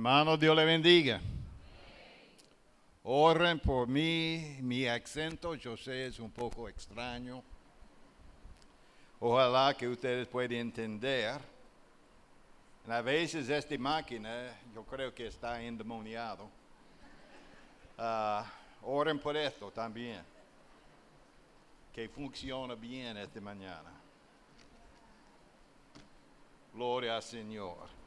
Hermano, Dios le bendiga. Oren por mí, mi acento, yo sé, es un poco extraño. Ojalá que ustedes puedan entender. A veces esta máquina, yo creo que está endemoniado. Ah, oren por esto también, que funcione bien esta mañana. Gloria al Señor.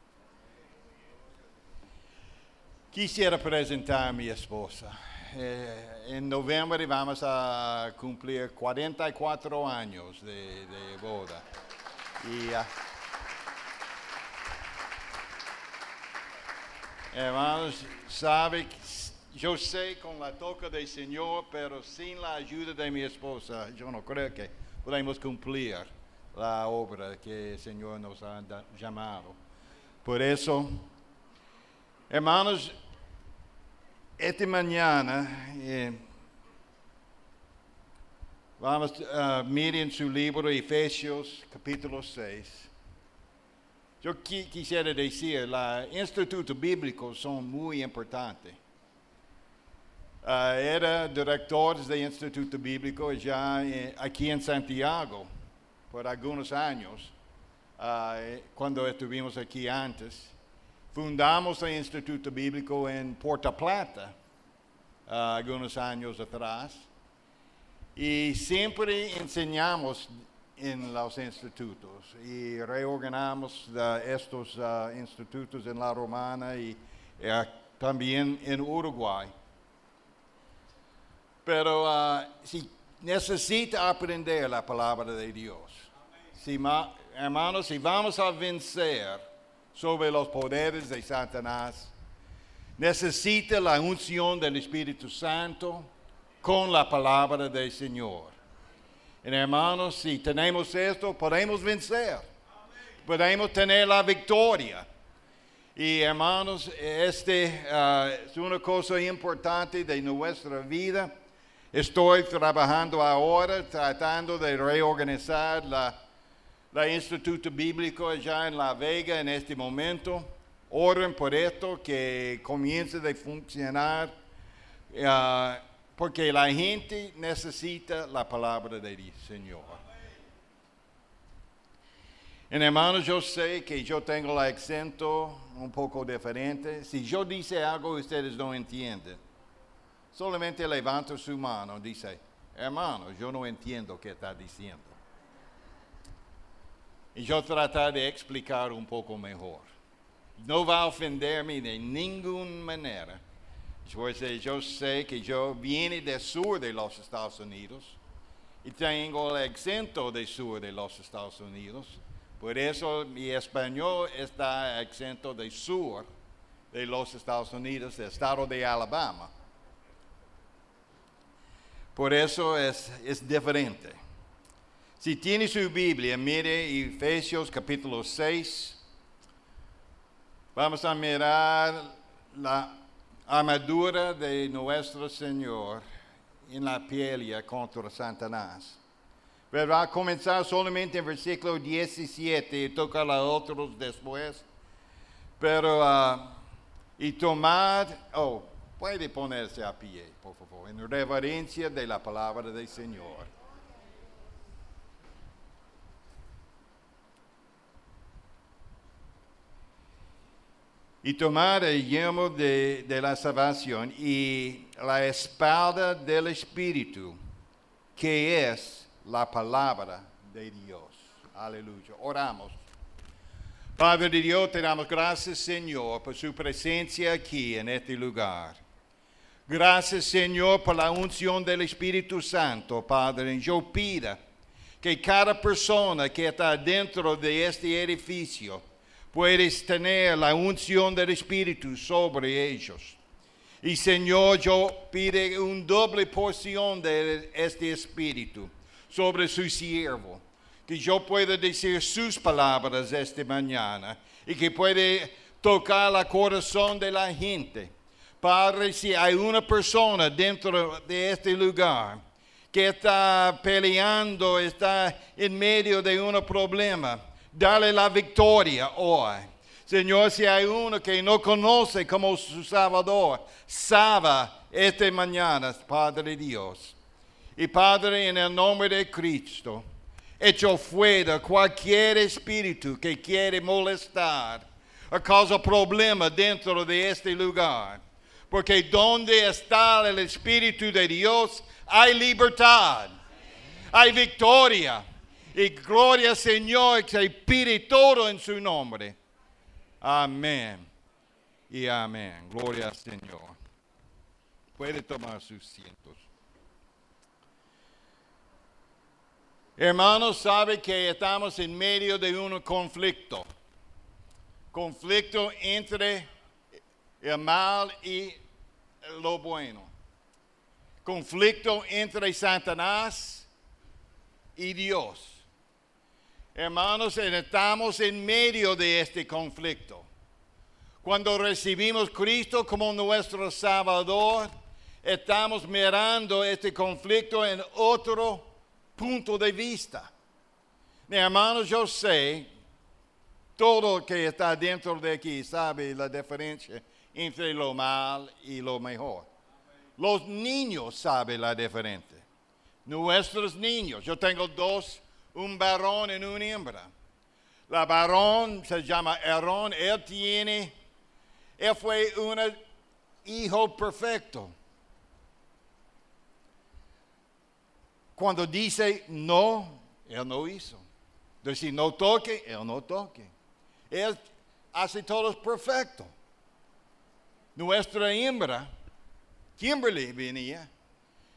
Quisiera presentar a mi esposa. Eh, en noviembre vamos a cumplir 44 años de, de boda. Y, ah, hermanos, sabe, yo sé con la toca del Señor, pero sin la ayuda de mi esposa, yo no creo que podemos cumplir la obra que el Señor nos ha llamado. Por eso, hermanos, esta mañana eh, vamos a mirar en su libro Efesios capítulo 6. Yo qui- quisiera decir, los institutos bíblicos son muy importantes. Ah, era director de Instituto Bíblico ya eh, aquí en Santiago por algunos años, eh, cuando estuvimos aquí antes. Fundamos el Instituto Bíblico en Puerto Plata ah, algunos años atrás y siempre enseñamos en los institutos y reorganizamos ah, estos ah, institutos en La Romana y eh, también en Uruguay. Pero si necesita aprender la palabra de Dios, hermanos, si vamos a vencer sobre los poderes de Satanás, necesita la unción del Espíritu Santo con la palabra del Señor. Y hermanos, si tenemos esto, podemos vencer. Podemos tener la victoria. Y hermanos, este ah, es una cosa importante de nuestra vida. Estoy trabajando ahora tratando de reorganizar la, la Instituto Bíblico allá en La Vega en este momento. Oren por esto que comience a funcionar ah, porque la gente necesita la palabra del Señor. Hermanos, yo sé que yo tengo el acento un poco diferente. Si yo dice algo ustedes no entienden, solamente levanta su mano y dice, hermano, yo no entiendo qué está diciendo. Y yo tratar de explicar un poco mejor. No va a ofenderme de ninguna manera. Pues, eh, yo sé que yo viene del sur de los Estados Unidos y tengo el acento del sur de los Estados Unidos. Por eso mi español está acento del sur de los Estados Unidos, del estado de Alabama. Por eso es, es diferente. Si tiene su Biblia, mire Efesios capítulo 6. Vamos a mirar la armadura de nuestro Señor en la pelea contra Satanás. Pero va a comenzar solamente en versículo 17 y tocar a otros después. Pero, ah, y tomar, oh, puede ponerse a pie, por favor, en reverencia de la palabra del Señor. Y tomar el yelmo de, de la salvación y la espada del Espíritu, que es la palabra de Dios. Aleluya. Oramos. Padre de Dios, te damos gracias, Señor, por su presencia aquí en este lugar. Gracias, Señor, por la unción del Espíritu Santo, Padre. Yo pido que cada persona que está dentro de este edificio, puedes tener la unción del Espíritu sobre ellos. Y Señor, yo pido una doble porción de este Espíritu sobre su siervo, que yo pueda decir sus palabras esta mañana y que puede tocar el corazón de la gente. Padre, si hay una persona dentro de este lugar que está peleando, está en medio de un problema, dale la victoria hoy. Señor, si hay uno que no conoce como su Salvador, salva esta mañana, Padre Dios. Y Padre, en el nombre de Cristo, echo fuera cualquier espíritu que quiere molestar o causa problema dentro de este lugar. Porque donde está el Espíritu de Dios hay libertad, hay victoria. Y gloria Señor, que pide todo en su nombre. Amén. Y amén. Gloria al Señor. Puede tomar sus cientos. Hermanos, sabe que estamos en medio de un conflicto. Conflicto entre el mal y lo bueno. Conflicto entre Satanás y Dios. Hermanos, estamos en medio de este conflicto. Cuando recibimos Cristo como nuestro Salvador, estamos mirando este conflicto en otro punto de vista. hermanos, yo sé, todo el que está dentro de aquí sabe la diferencia entre lo mal y lo mejor. Los niños saben la diferencia. Nuestros niños, yo tengo dos un varón y una hembra. La varón se llama Aarón, él tiene, él fue un hijo perfecto. Cuando dice no, él no hizo. Dice no toque, él no toque. Él hace todo perfecto. Nuestra hembra, Kimberly venía,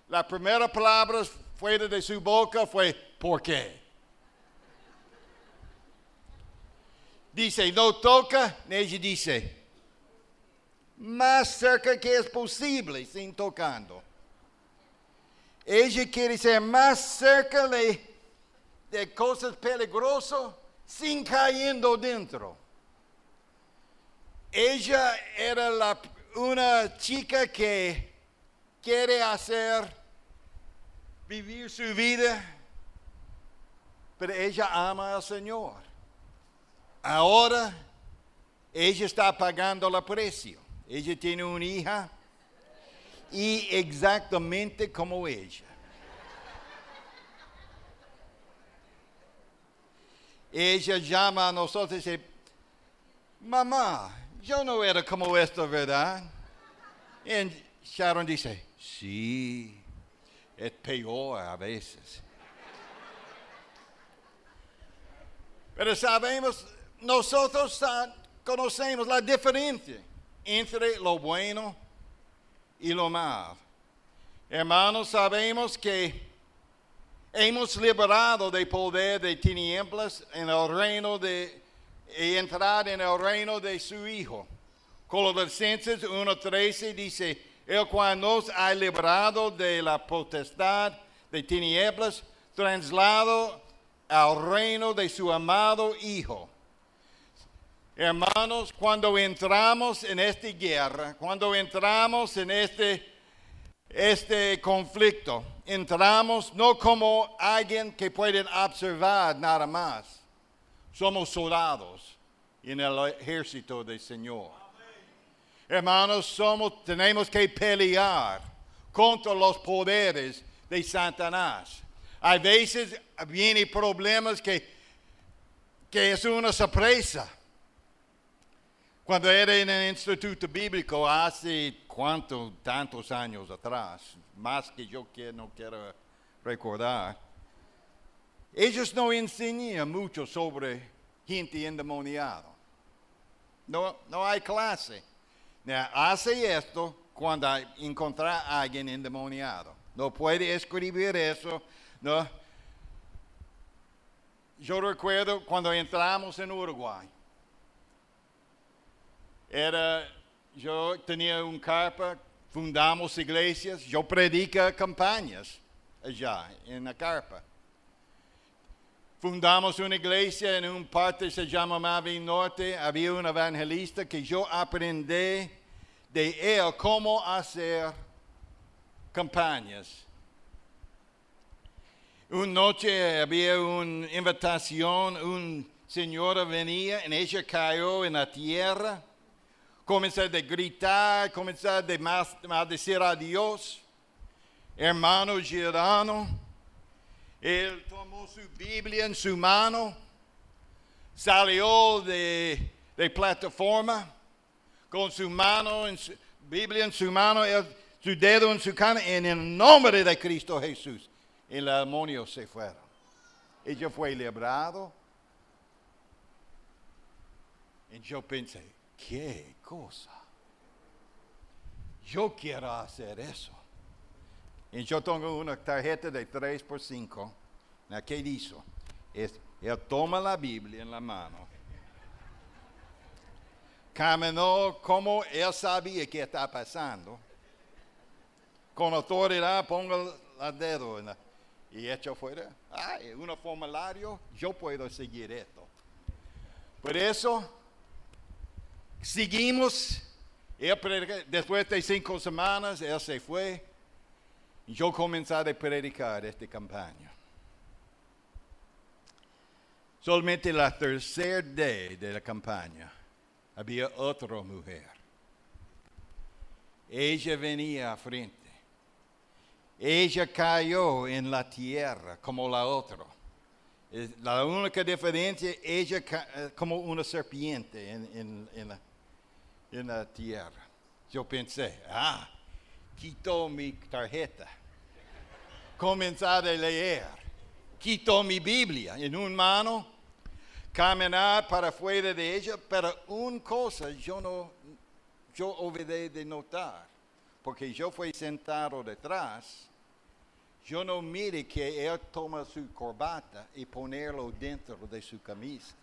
la primera palabra fuera de su boca fue ¿por qué? Dice, no toca, ella dice, más cerca que es posible, sin tocando. Ella quiere ser más cerca de, de cosas peligrosas sin cayendo dentro. Ella era la, una chica que quiere hacer, vivir su vida, pero ella ama al Señor. Ahora ella está pagando el precio. Ella tiene una hija y exactamente como ella. Ella llama a nosotros y dice, mamá, yo no era como esto, ¿verdad? Y Sharon dice, sí, es peor a veces. Pero sabemos nosotros conocemos la diferencia entre lo bueno y lo malo. Hermanos, sabemos que hemos liberado del poder de tinieblas en el reino de entrar en el reino de su Hijo. Colosenses 1.13 dice, el cual nos ha liberado de la potestad de tinieblas, traslado al reino de su amado Hijo Hermanos, cuando entramos en esta guerra, cuando entramos en este, este conflicto, entramos no como alguien que pueden observar nada más. Somos soldados en el ejército del Señor. Hermanos, somos, tenemos que pelear contra los poderes de Satanás. Hay veces vienen problemas que, que es una sorpresa. Cuando era en el instituto bíblico hace cuántos, tantos años atrás, más que yo no quiero recordar, ellos no enseñan mucho sobre gente endemoniada. No, no hay clase. hace esto cuando encuentra a alguien endemoniado. No puede escribir eso. No. Yo recuerdo cuando entramos en Uruguay era, yo tenía un carpa, fundamos iglesias, yo predica campañas allá en la carpa. Fundamos una iglesia en un parte se llama Mavi Norte. Había un evangelista que yo aprendí de él cómo hacer campañas. Una noche había una invitación, un señora venía y ella cayó en la tierra. Comenzó a gritar, comenzó a decir a Dios. Hermano Girano, él tomó su Biblia en su mano, salió de, de plataforma con su mano, su, Biblia en su mano, su dedo en su cara, en el nombre de Cristo Jesús. El demonio se fueron. Ella fue librado. Y yo pensé, qué cosa. Yo quiero hacer eso. Y yo tengo una tarjeta de 3 por 5. ¿Qué hizo? Es, él toma la Biblia en la mano. Caminó como él sabía que estaba pasando. Con autoridad pongo el dedo y hecho fuera. Ay, un formulario, yo puedo seguir esto. Por eso, seguimos. después de cinco semanas, él se fue. Y yo comencé a predicar esta campaña. Solamente la tercera día de la campaña había otra mujer. Ella venía a frente ella cayó en la tierra como la otra. La única diferencia, ella eh, como una serpiente en, en, la, tierra. Yo pensé, ah, quitó mi tarjeta. Comencé a leer. Quitó mi Biblia en una mano, caminar para fuera de ella, pero una cosa yo no, yo olvidé de notar, porque yo fui sentado detrás yo no mire que él toma su corbata y ponerlo dentro de su camisa.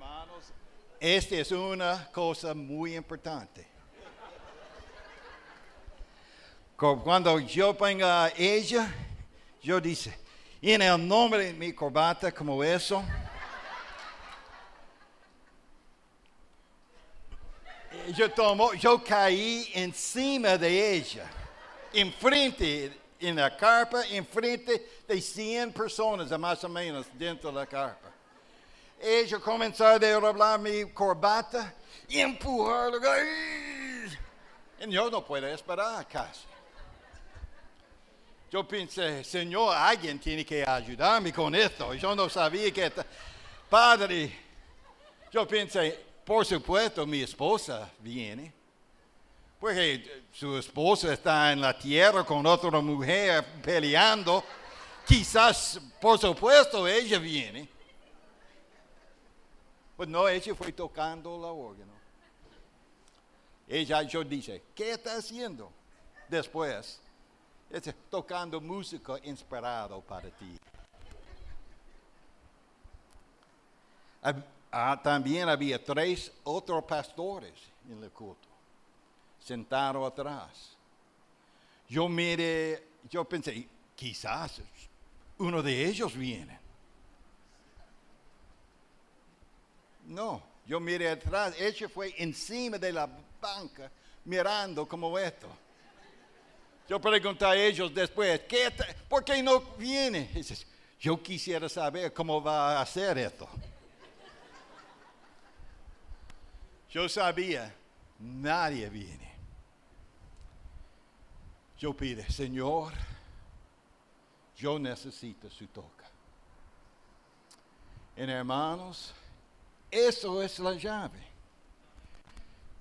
Hermanos, esta es una cosa muy importante. Cuando yo venga a ella, yo dice, en el nombre de mi corbata como eso, yo, tomo, yo caí encima de ella, enfrente, en la carpa, enfrente de 100 personas, más o menos, dentro de la carpa. Ella comenzó a derribar mi corbata y empujarla. Y yo no puedo esperar casi. Yo pensé, Señor, alguien tiene que ayudarme con esto. Yo no sabía que... Padre, yo pensé, por supuesto, mi esposa viene. Porque su esposa está en la tierra con otra mujer peleando. Quizás, por supuesto, ella viene. Pues no, ella fue tocando la órgano. Ella, yo dije, ¿qué está haciendo? Después, está tocando música inspirada para ti. Ah, también había tres otros pastores en el culto, sentados atrás. Yo miré, yo pensé, quizás uno de ellos viene. No, yo miré atrás, ella fue encima de la banca mirando como esto. Yo pregunté a ellos después, ¿qué, ¿por qué no viene? Dices, yo quisiera saber cómo va a hacer esto. Yo sabía, nadie viene. Yo pide, Señor, yo necesito su toca. En hermanos, eso es la llave.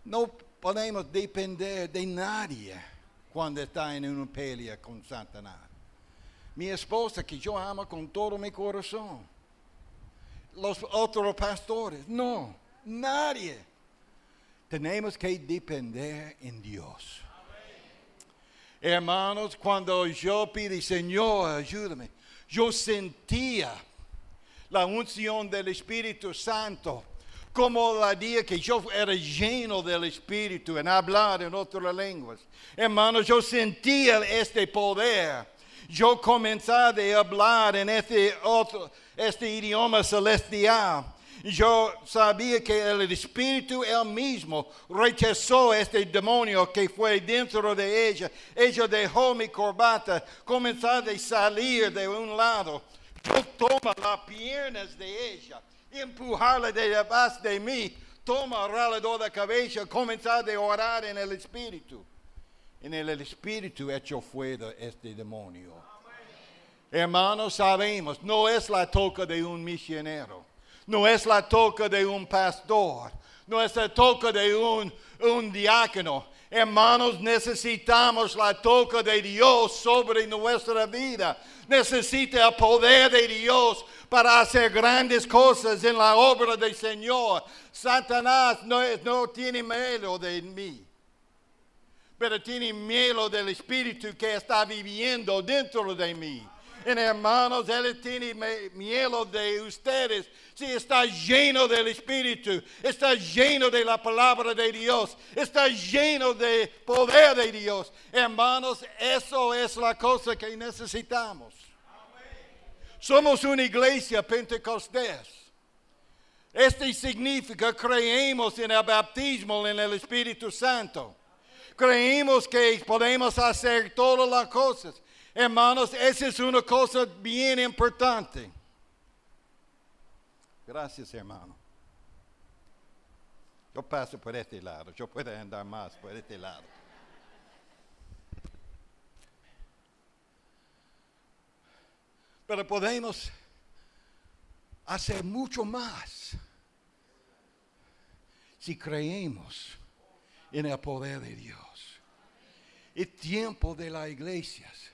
No podemos depender de nadie cuando está en una pelea con Satanás. Mi esposa que yo amo con todo mi corazón. Los otros pastores, no, nadie. Tenemos que depender en Dios. Hermanos, cuando yo pide, Señor, ayúdame, yo sentía la unción del Espíritu Santo como la día que yo era lleno del Espíritu en hablar en otras lenguas. Hermanos, yo sentía este poder. Yo comenzaba a hablar en este, otro, este idioma celestial. Yo sabía que el Espíritu él mismo rechazó este demonio que fue dentro de ella. Ella dejó mi corbata, comenzó a salir de un lado. Yo toma las piernas de ella, empujarla detrás de mí, toma alrededor de la cabeza, comenzar a orar en el Espíritu. En el Espíritu hecho fuera este demonio. Hermanos, sabemos, no es la toca de un misionero, no es la toca de un pastor, no es la toca de un diácono. Hermanos, necesitamos la toca de Dios sobre nuestra vida. Necesita el poder de Dios para hacer grandes cosas en la obra del Señor. Satanás no, no tiene miedo de mí, pero tiene miedo del Espíritu que está viviendo dentro de mí. En hermanos, Él tiene miedo de ustedes. Si está lleno del Espíritu, está lleno de la palabra de Dios, está lleno de poder de Dios. Hermanos, eso es la cosa que necesitamos. Somos una iglesia pentecostés. Este significa creemos en el bautismo en el Espíritu Santo. Creemos que podemos hacer todas las cosas. Hermanos, esa es una cosa bien importante. Gracias, hermano. Yo paso por este lado, yo puedo andar más por este lado. Pero podemos hacer mucho más si creemos en el poder de Dios. El tiempo de las iglesias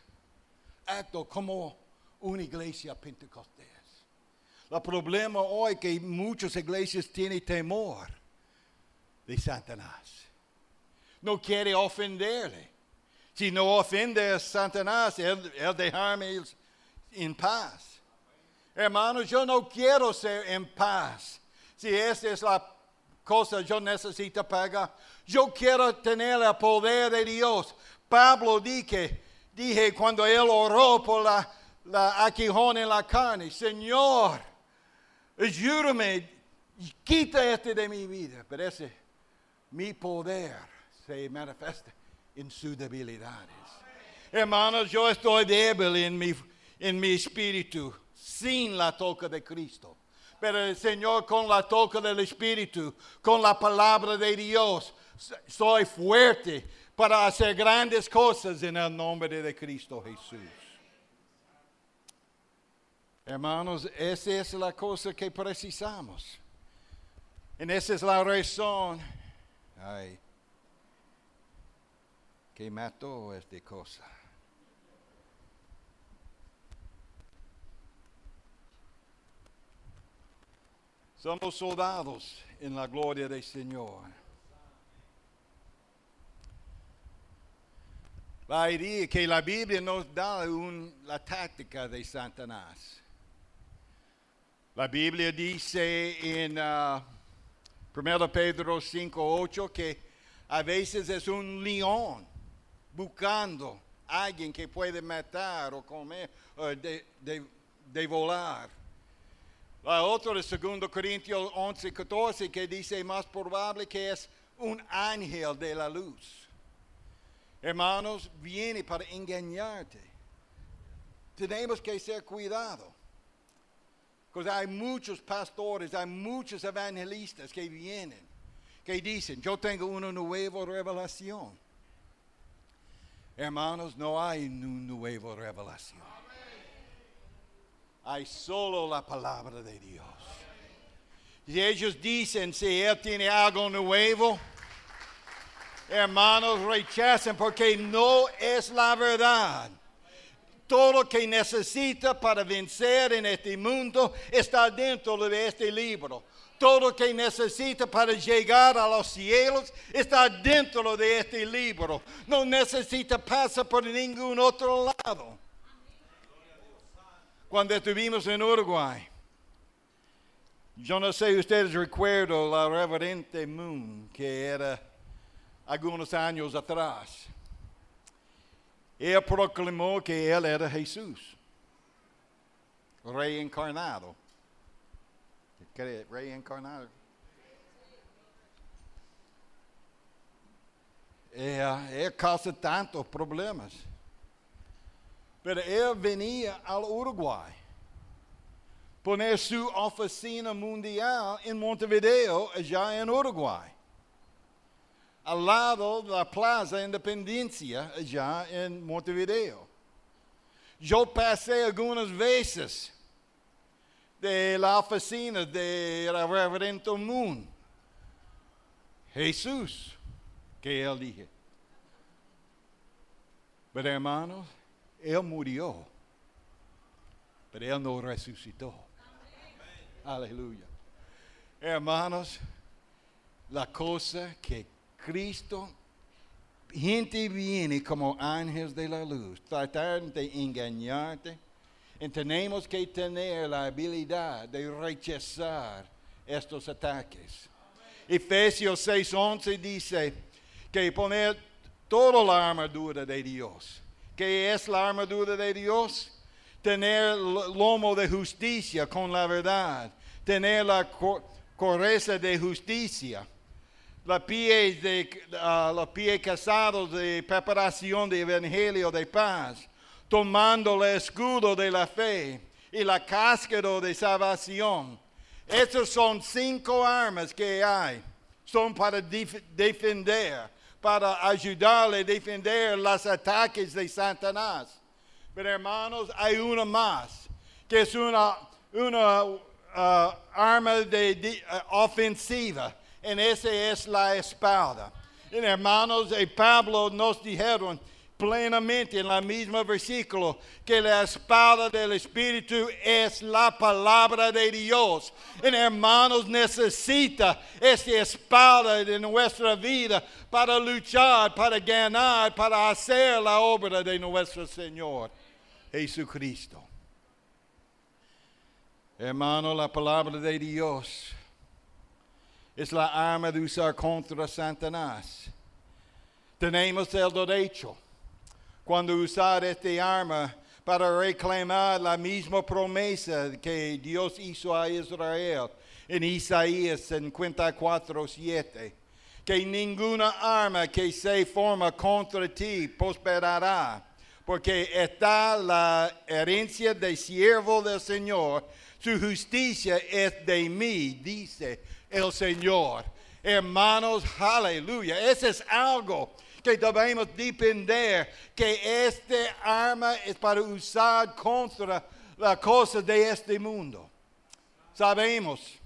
acto como una iglesia pentecostés. El problema hoy es que muchas iglesias tienen temor de Satanás. No quiere ofenderle. Si no ofende a Satanás, él, él dejarme en paz. Hermanos, yo no quiero ser en paz. Si esa es la cosa yo necesito pagar. Yo quiero tener el poder de Dios. Pablo dice, dije cuando él oró por la, la aquijón en la carne, Señor, ayúdame, quita este de mi vida. Pero ese, mi poder se manifiesta en sus debilidades. Hermanos, yo estoy débil en mi, en mi espíritu sin la toca de Cristo. Pero el Señor con la toca del Espíritu, con la palabra de Dios, soy fuerte para hacer grandes cosas en el nombre de Cristo Jesús. Hermanos, esa es la cosa que precisamos. Y esa es la razón ay, que mató esta cosa. Somos soldados en la gloria del Señor. La idea que la Biblia nos da la táctica de Satanás. La Biblia dice en 1 uh, Pedro 5.8 que a veces es un león buscando a alguien que puede matar o comer o de, volar. La otra es 2 Corintios 11.14 que dice más probable que es un ángel de la luz hermanos, viene para engañarte. Tenemos que ser cuidado. Porque hay muchos pastores, hay muchos evangelistas que vienen, que dicen, yo tengo una nueva revelación. Hermanos, no hay una nueva revelación. Hay solo la palabra de Dios. Y ellos dicen, si Él tiene algo nuevo, hermanos, rechacen porque no es la verdad. Todo lo que necesita para vencer en este mundo está dentro de este libro. Todo lo que necesita para llegar a los cielos está dentro de este libro. No necesita pasar por ningún otro lado. Cuando estuvimos en Uruguay, yo no sé, ustedes recuerdo la reverente Moon, que era algunos años atrás. Él proclamó que Él era Jesús, reencarnado. Reencarnado. Él, él causa tantos problemas. Pero él venía al Uruguay poner su oficina mundial en Montevideo, allá en Uruguay. Al lado de la Plaza Independencia, allá en Montevideo. Yo pasé algunas veces de la oficina de Reverendo Moon. Jesús, que él dije. Pero hermanos, él murió, pero él no resucitó. Aleluya. Hermanos, la cosa que Cristo, gente viene como ángeles de la luz, tratar de engañarte, y tenemos que tener la habilidad de rechazar estos ataques. Efesios 6:11 dice que poner toda la armadura de Dios. ¿Qué es la armadura de Dios? Tener lomo de justicia con la verdad. Tener la coreza de justicia. La pie, de, uh, los pies de preparación de evangelio de paz. Tomando el escudo de la fe y la cáscara de salvación esas son cinco armas que hay. Son para defender, para ayudarle a defender los ataques de Satanás. Pero hermanos, hay una más, que es una, una uh, arma de, uh, ofensiva. Y esa es la espada. Y hermanos, y Pablo nos dijeron, plenamente en la misma versículo que la espada del Espíritu es la palabra de Dios. En hermanos necesita esa espada de nuestra vida para luchar, para ganar, para hacer la obra de nuestro Señor Jesucristo. Hermano, la palabra de Dios es la arma de usar contra Satanás. Tenemos el derecho cuando usar este arma para reclamar la misma promesa que Dios hizo a Israel en Isaías 54, 7. Que ninguna arma que se forma contra ti prosperará, porque está la herencia del siervo del Señor, su justicia es de mí, dice el Señor. Hermanos, aleluya. Ese es algo que debemos depender que este arma es para usar contra la cosa de este mundo. Sabemos,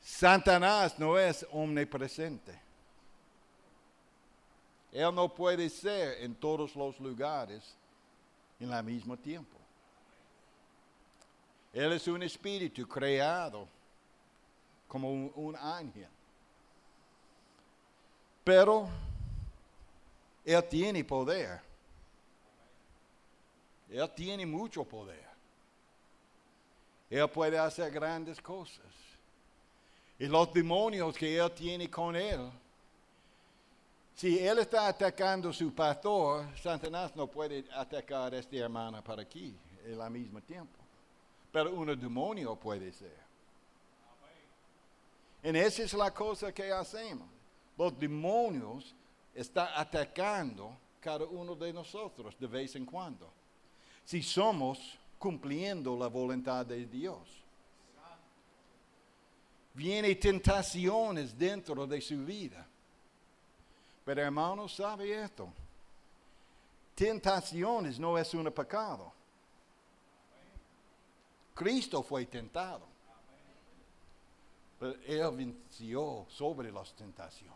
Satanás no es omnipresente. Él no puede ser en todos los lugares en el mismo tiempo. Él es un espíritu creado como un, un ángel. Pero él tiene poder. Él tiene mucho poder. Él puede hacer grandes cosas. Y los demonios que Él tiene con Él, si Él está atacando a su pastor, Satanás no puede atacar a esta hermana para aquí al mismo tiempo. Pero un demonio puede ser. Y esa es la cosa que hacemos. Los demonios está atacando cada uno de nosotros de vez en cuando. Si somos cumpliendo la voluntad de Dios. Vienen tentaciones dentro de su vida. Pero hermano, sabe esto. Tentaciones no es un pecado. Cristo fue tentado. Pero Él venció sobre las tentaciones.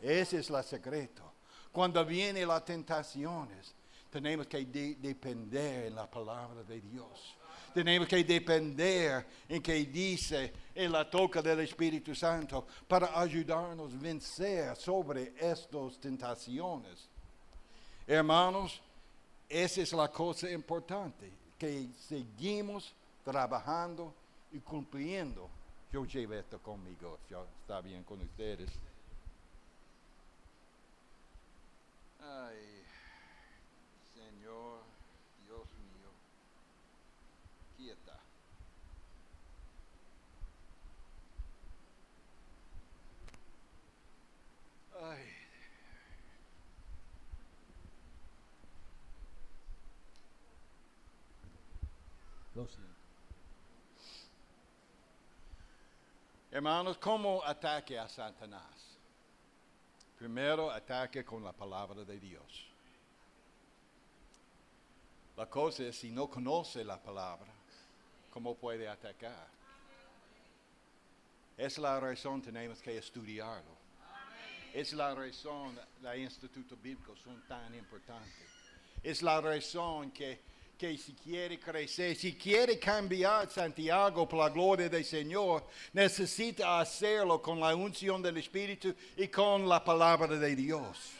Ese es el secreto. Cuando vienen las tentaciones, tenemos que depender en la palabra de Dios. Tenemos que depender en que dice en la toca del Espíritu Santo para ayudarnos a vencer sobre estas tentaciones. Hermanos, esa es la cosa importante, que seguimos trabajando y cumpliendo. Yo llevo esto conmigo, está bien con ustedes. Ay, Señor, Dios mío, quieta. Ay. Lo siento. Hermanos, ¿cómo ataque a Satanás? Primero, ataque con la palabra de Dios. La cosa es, si no conoce la palabra, ¿cómo puede atacar? Es la razón tenemos que estudiarlo. Es la razón los institutos bíblicos son tan importantes. Es la razón que, que si quiere crecer, si quiere cambiar Santiago por la gloria del Señor, necesita hacerlo con la unción del Espíritu y con la palabra de Dios.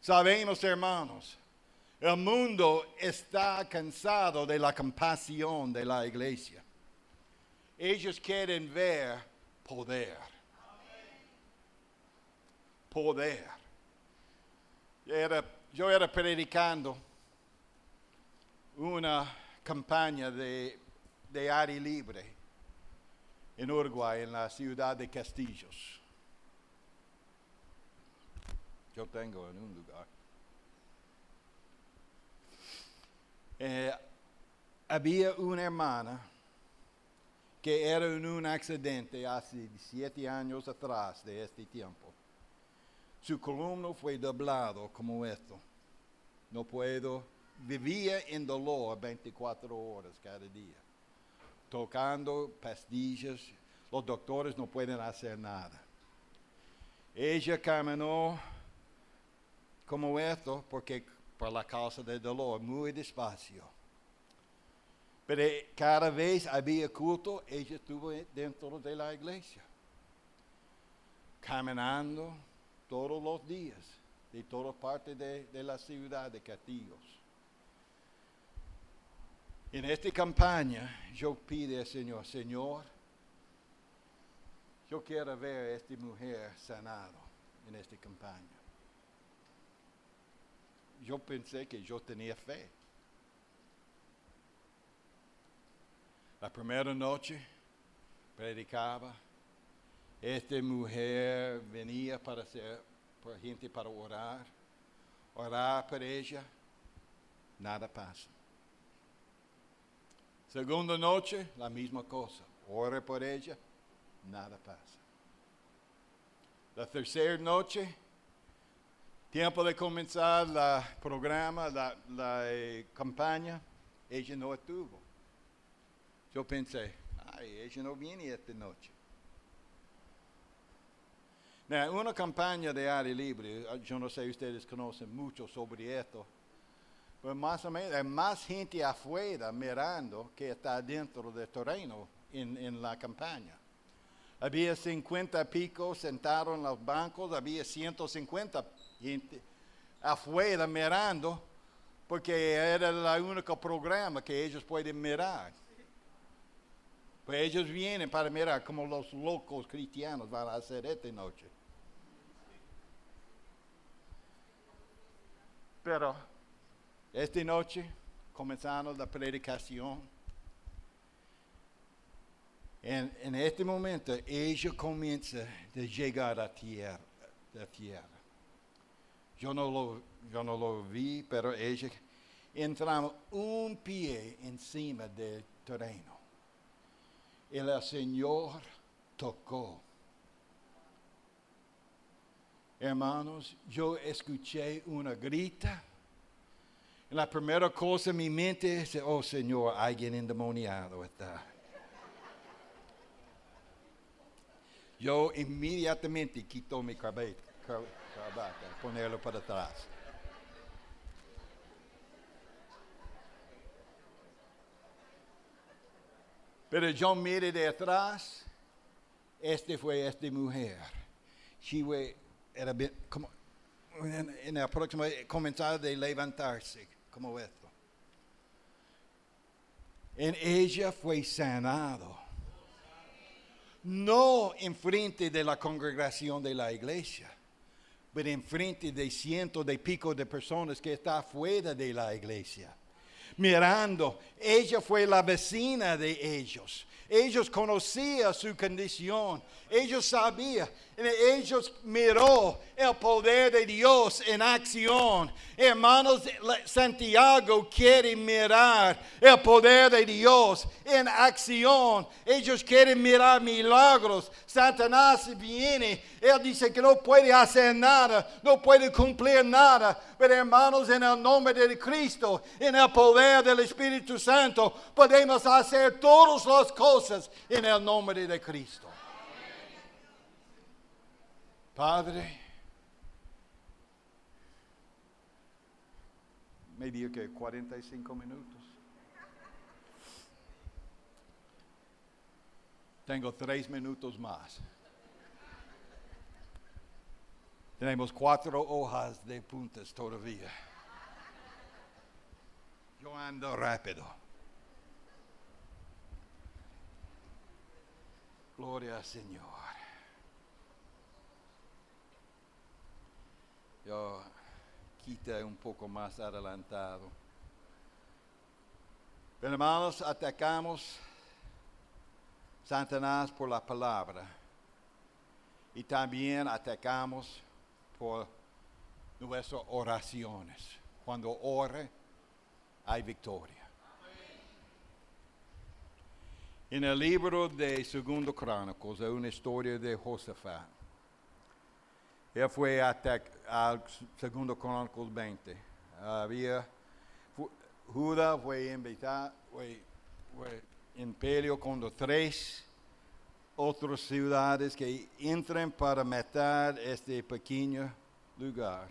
Sabemos, hermanos, el mundo está cansado de la compasión de la iglesia. Ellos quieren ver poder. Poder. yo era predicando una campaña de, de aire libre en Uruguay, en la ciudad de Castillos. Yo tengo en un lugar. Eh, había una hermana que era en un accidente hace siete años atrás de este tiempo. Su columna fue doblado como esto. No puedo, vivía en dolor 24 horas cada día, tocando pastillas. Los doctores no pueden hacer nada. Ella caminó como esto porque por la causa del dolor, muy despacio. Pero cada vez había culto, ella estuvo dentro de la iglesia, caminando todos los días, de todas partes de, de la ciudad de Castillos. En esta campaña yo pido al Señor, Señor, yo quiero ver a esta mujer sanado en esta campaña yo pensé que yo tenía fe. La primera noche predicaba, esta mujer venía para ser, por gente para orar, orar por ella, nada pasa. Segunda noche, la misma cosa, ore por ella, nada pasa. La tercera noche, Tiempo de comenzar el programa, la, eh, campaña, ella no estuvo. Yo pensé, ay, ella no viene esta noche. una campaña de aire libre, yo no sé ustedes conocen mucho sobre esto, pero más o menos hay más gente afuera mirando que está dentro del terreno en, en la campaña. Había 50 picos sentados en los bancos, había 150 gente afuera mirando, porque era el único programa que ellos pueden mirar. Pues ellos vienen para mirar como los locos cristianos van a hacer esta noche. Pero esta noche, comenzando la predicación, en, este momento ella comienza a llegar a tierra, a tierra. Yo no lo, yo no lo vi, pero ella entraba un pie encima del terreno. Y el Señor tocó. Hermanos, yo escuché una grita. La primera cosa en mi mente es, oh Señor, alguien endemoniado está. yo inmediatamente quito mi cabeza, ponerlo para atrás. Pero yo miré de atrás, este fue esta mujer. She era como, en, en la próxima comenzaba de levantarse, como esto. En ella fue sanado no enfrente de la congregación de la iglesia, pero enfrente de cientos de pico de personas que está fuera de la iglesia. Mirando, ella fue la vecina de ellos. Ellos conocían su condición. Ellos sabían, Ellos miró el poder de Dios en acción. Hermanos, Santiago quiere mirar el poder de Dios en acción. Ellos quieren mirar milagros. Satanás viene. Él dice que no puede hacer nada, no puede cumplir nada. Pero hermanos, en el nombre de Cristo, en el poder del Espíritu Santo, podemos hacer todas las cosas en el nombre de Cristo. Padre, me dio que 45 minutos. Tengo tres minutos más. Tenemos cuatro hojas de puntas todavía. Yo ando rápido. Gloria al Señor. Yo quita un poco más adelantado. Hermanos, atacamos Satanás por la palabra y también atacamos por nuestras oraciones. Cuando ore, hay victoria. En el libro de Segundo Crónicos hay una historia de Josafat. Él fue al segundo Crónicos 20. Había, Judá fue invitado, fue, fue imperio con tres otras ciudades que entran para matar este pequeño lugar.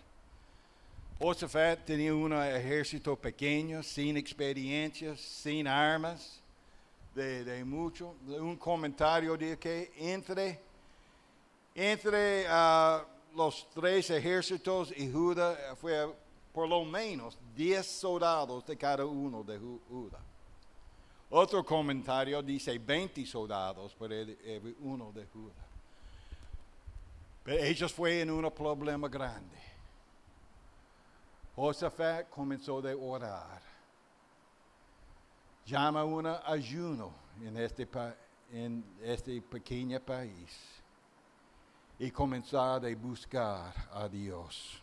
Josafat tenía un ejército pequeño, sin experiencia, sin armas, de, de mucho. Un comentario de que entre, entre uh, los tres ejércitos y Judá fue por lo menos 10 soldados de cada uno de Judá. Otro comentario dice 20 soldados por uno de Judá. Pero ellos fue en un problema grande. Josafat comenzó a orar. Llama un ayuno en este, en este pequeño país y comenzar a buscar a Dios.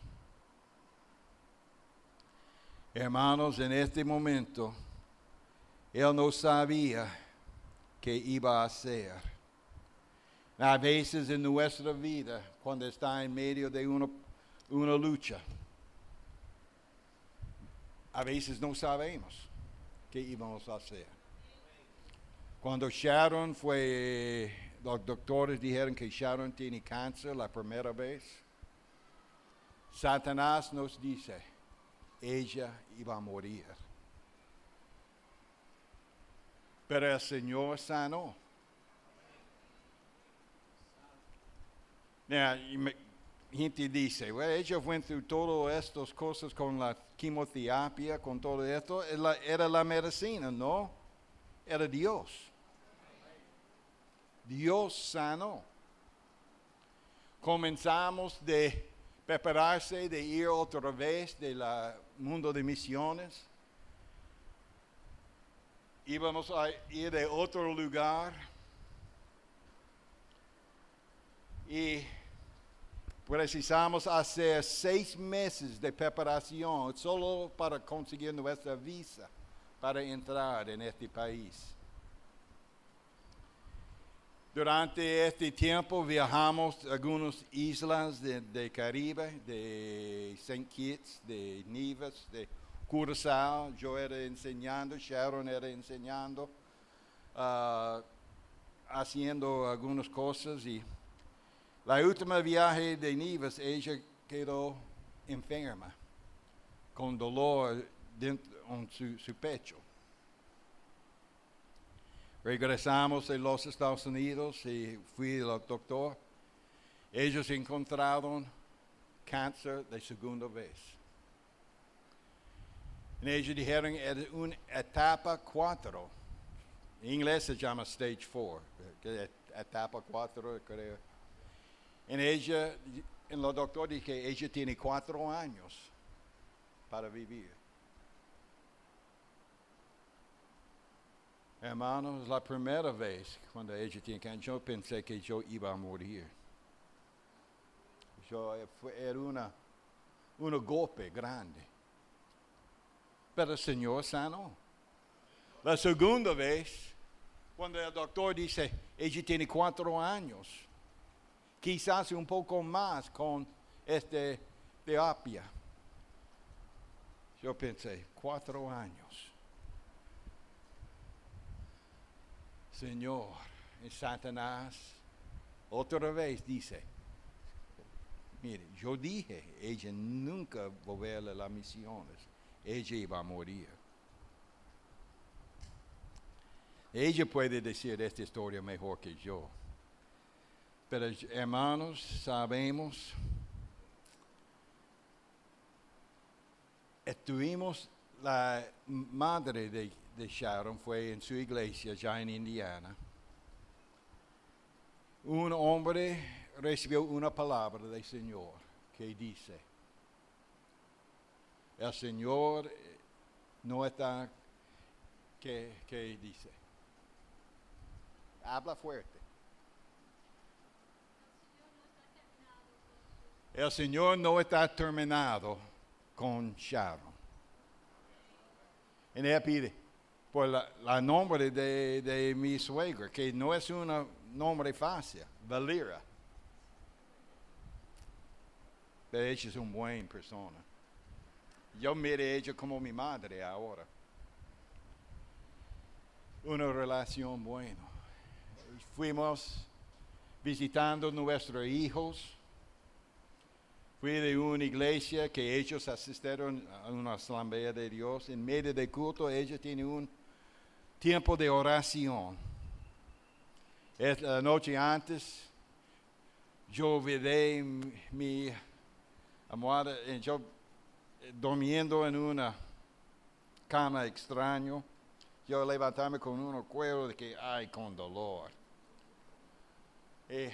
Hermanos, en este momento, Él no sabía qué iba a hacer. A veces en nuestra vida, cuando está en medio de una, una lucha, a veces no sabemos qué íbamos a hacer. Cuando Sharon fue los doctores dijeron que Sharon tiene cáncer la primera vez. Satanás nos dice, ella iba a morir. Pero el Señor sanó. gente dice, well, ella fue through todas estas cosas con la quimioterapia, con todo esto. Era la medicina, no, era Dios. Dios sanó. Comenzamos de prepararse de ir otra vez del mundo de misiones. Íbamos a ir de otro lugar. Y precisamos hacer seis meses de preparación solo para conseguir nuestra visa para entrar en este país. Durante este tiempo viajamos a algunas islas de, Caribe, de St. Kitts, de Nevis, de Curazao. Yo era enseñando, Sharon era enseñando, ah, haciendo algunas cosas. Y la última viaje de Nevis, ella quedó enferma, con dolor dentro en su pecho. Regresamos de los Estados Unidos y fui al doctor. Ellos encontraron cáncer de segunda vez. Y ellos dijeron era una etapa 4. En inglés se llama stage 4, etapa 4 creo. En ella, en el doctor dije, ella tiene cuatro años para vivir. Hermanos, la primera vez cuando ella tenía cáncer, yo pensé que yo iba a morir. Yo, eh, era una, un golpe grande. Pero el Señor sanó. La segunda vez, cuando el doctor dice, ella tiene cuatro años, quizás un poco más con este terapia. Yo pensé, cuatro años. Señor, y Satanás otra vez dice, mire, yo dije, ella nunca volverá a las misiones, ella iba a morir. Ella puede decir esta historia mejor que yo. Pero hermanos, sabemos, estuvimos, la madre de, de Sharon fue en su iglesia ya en Indiana. Un hombre recibió una palabra del Señor que dice, el Señor no está, ¿qué, qué dice? Habla fuerte. El Señor no está terminado con Sharon. Y ella pide por la, nombre de, de mi suegra, que no es un nombre fácil, Valera. Pero ella es una buena persona. Yo mire a ella como mi madre ahora. Una relación buena. Fuimos visitando nuestros hijos. Fui de una iglesia que ellos asistieron a una asamblea de Dios. En medio del culto, ella tiene un tiempo de oración. Es la noche antes, yo vi mi, almohada, y yo eh, durmiendo en una cama extraño. Yo levantarme con un cuero de que, ay, con dolor. Eh,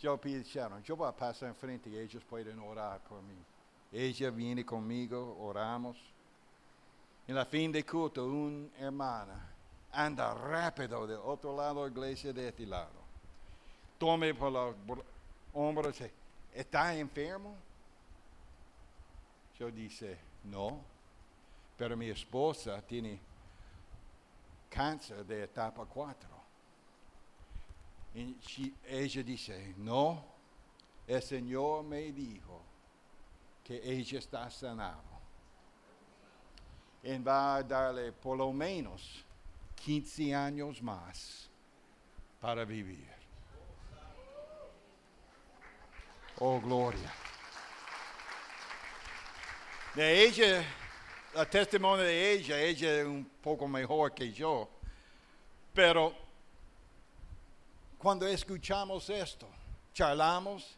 yo pido Sharon, yo voy a pasar enfrente y ellos pueden orar por mí. Ella viene conmigo, oramos. La fin de culto, una hermana anda rápido del otro lado de la iglesia de este lado. Tome por los br- hombros y dice, ¿está enfermo? Yo dice, no, pero mi esposa tiene cáncer de etapa 4. Y she- ella dice, no, el Señor me dijo que ella está sanado. Y va a darle por lo menos 15 años más para vivir. Oh, gloria. De ella, el testimonio de ella, ella es un poco mejor que yo, pero cuando escuchamos esto, charlamos,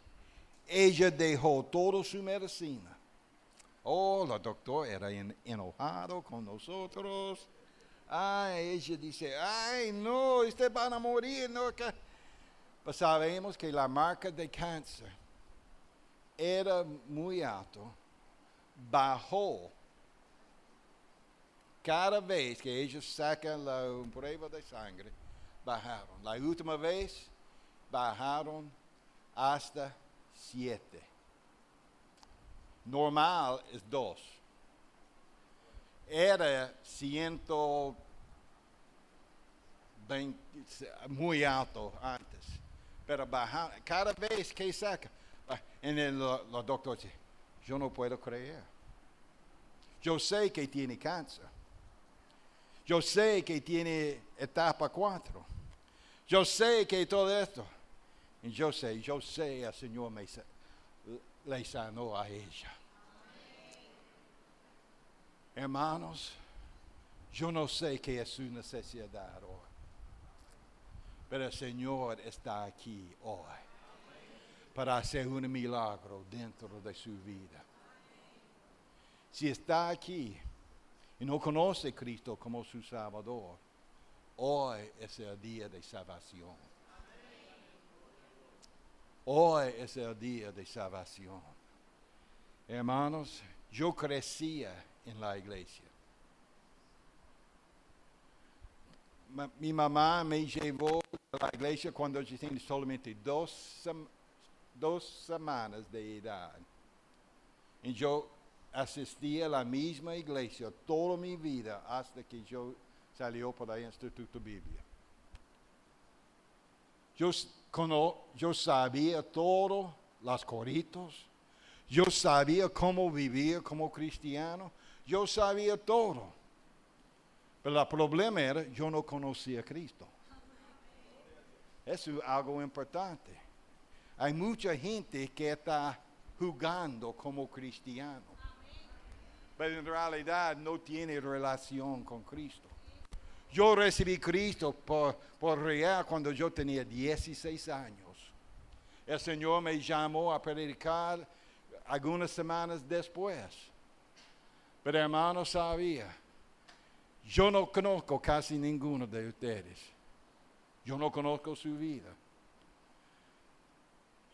ella dejó toda su medicina. Oh, la doctora era en- enojado con nosotros. Ay, ella dice, ay, no, usted van a morir. No. Pues sabemos que la marca de cáncer era muy alto, bajó cada vez que ellos sacan la prueba de sangre, bajaron. La última vez bajaron hasta siete. Normal es dos. Era 120, muy alto antes, pero bajaron. Cada vez que saca, ah, en el, lo- los doctores dicen, yo no puedo creer. Yo sé que tiene cáncer. Yo sé que tiene etapa 4. Yo sé que todo esto. Y yo sé, yo sé, el Señor me le sanó a ella. Hermanos, yo no sé qué es su necesidad hoy. Pero el Señor está aquí hoy para hacer un milagro dentro de su vida. Si está aquí y no conoce a Cristo como su Salvador, hoy es el día de salvación. Hoy es el día de salvación. Hermanos, yo crecía en la iglesia. Mi mamá me llevó a la iglesia cuando yo tenía solamente dos, dos semanas de edad. Y yo asistí a la misma iglesia toda mi vida hasta que yo salió para el Instituto Biblia. Yo, yo sabía todo, las coritos. Yo sabía cómo vivir como cristiano. Yo sabía todo. Pero el problema era, yo no conocía a Cristo. Eso es algo importante. Hay mucha gente que está jugando como cristiano. Pero en realidad no tiene relación con Cristo. Yo recibí Cristo por, por real cuando yo tenía 16 años. El Señor me llamó a predicar algunas semanas después. Pero hermano sabía, yo no conozco casi ninguno de ustedes. Yo no conozco su vida.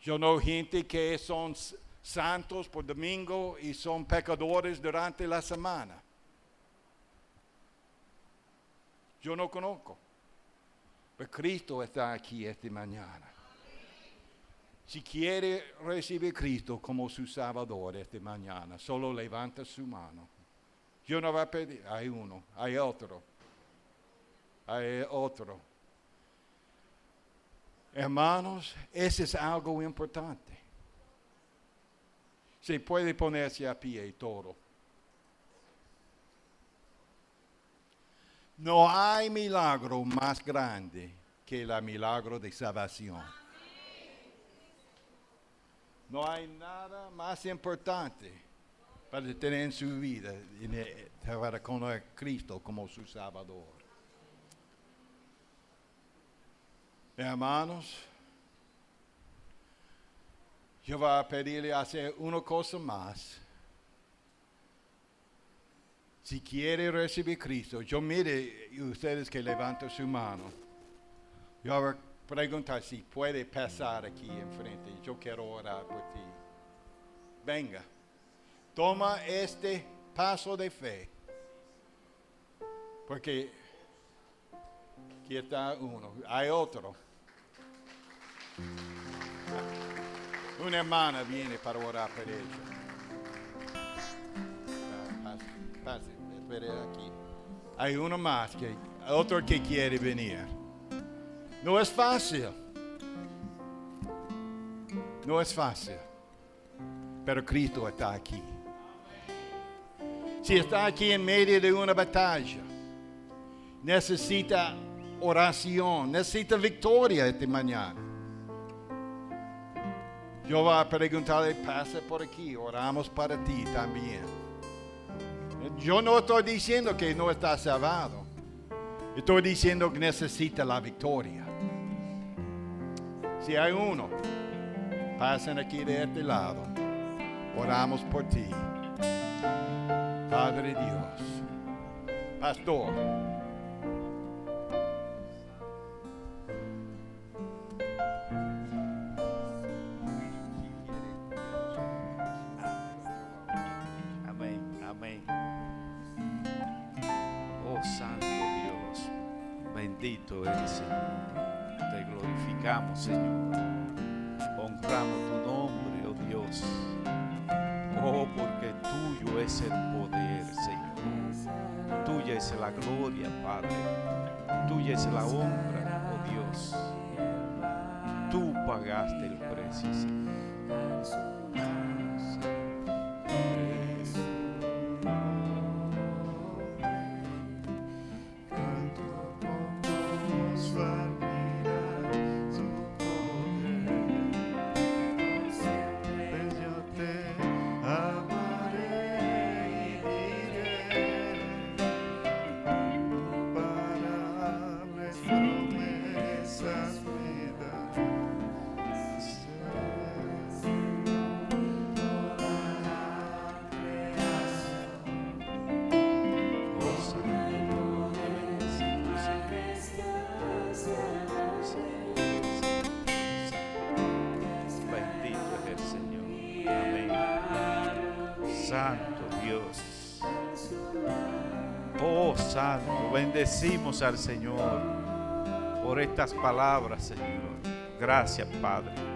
Yo no gente que son santos por domingo y son pecadores durante la semana. Yo no conozco. Pero Cristo está aquí esta mañana. Si quiere recibir Cristo como su Salvador esta mañana, solo levanta su mano. Yo no voy a pedir, hay uno, hay otro, hay otro. Hermanos, ese es algo importante. Se puede ponerse a pie todo. No hay milagro más grande que el milagro de salvación. No hay nada más importante para tener en su vida, para conocer a Cristo como su Salvador. Hermanos, yo voy a pedirle hacer una cosa más. Si quiere recibir Cristo, yo mire ustedes que levantan su mano. Yo voy a preguntar si puede pasar aquí enfrente. Yo quiero orar por ti. Venga, toma este paso de fe. Porque aquí está uno, hay otro. Una hermana viene para orar por ella. Pase, pase, Hay uno más, que, otro que quiere venir. No es fácil. No es fácil. Pero Cristo está aquí. Si está aquí en medio de una batalla, necesita oración, necesita victoria esta mañana. Yo voy a preguntarle, pase por aquí, oramos para ti también. Yo no estoy diciendo que no está salvado. Estoy diciendo que necesita la victoria. Si hay uno, pasen aquí de este lado. Oramos por ti. Padre Dios. Pastor. Señor. Honramos tu nombre, oh Dios. Oh, porque tuyo es el poder, Señor. Tuya es la gloria, Padre. Tuya es la honra, oh Dios. Tú pagaste el precio, Señor. Al Señor por estas palabras, Señor. Gracias, Padre.